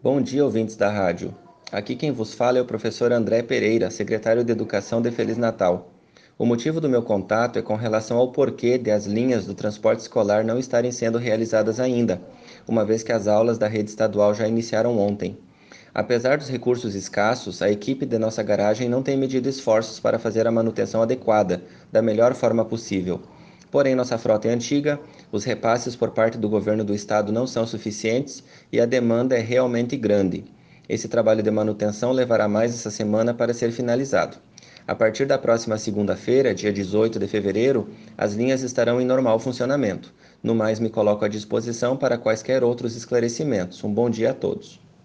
Bom dia, ouvintes da rádio. Aqui quem vos fala é o professor André Pereira, secretário de Educação de Feliz Natal. O motivo do meu contato é com relação ao porquê de as linhas do transporte escolar não estarem sendo realizadas ainda, uma vez que as aulas da rede estadual já iniciaram ontem. Apesar dos recursos escassos, a equipe de nossa garagem não tem medido esforços para fazer a manutenção adequada, da melhor forma possível. Porém, nossa frota é antiga, os repasses por parte do governo do estado não são suficientes e a demanda é realmente grande. Esse trabalho de manutenção levará mais essa semana para ser finalizado. A partir da próxima segunda-feira, dia 18 de fevereiro, as linhas estarão em normal funcionamento. No mais, me coloco à disposição para quaisquer outros esclarecimentos. Um bom dia a todos.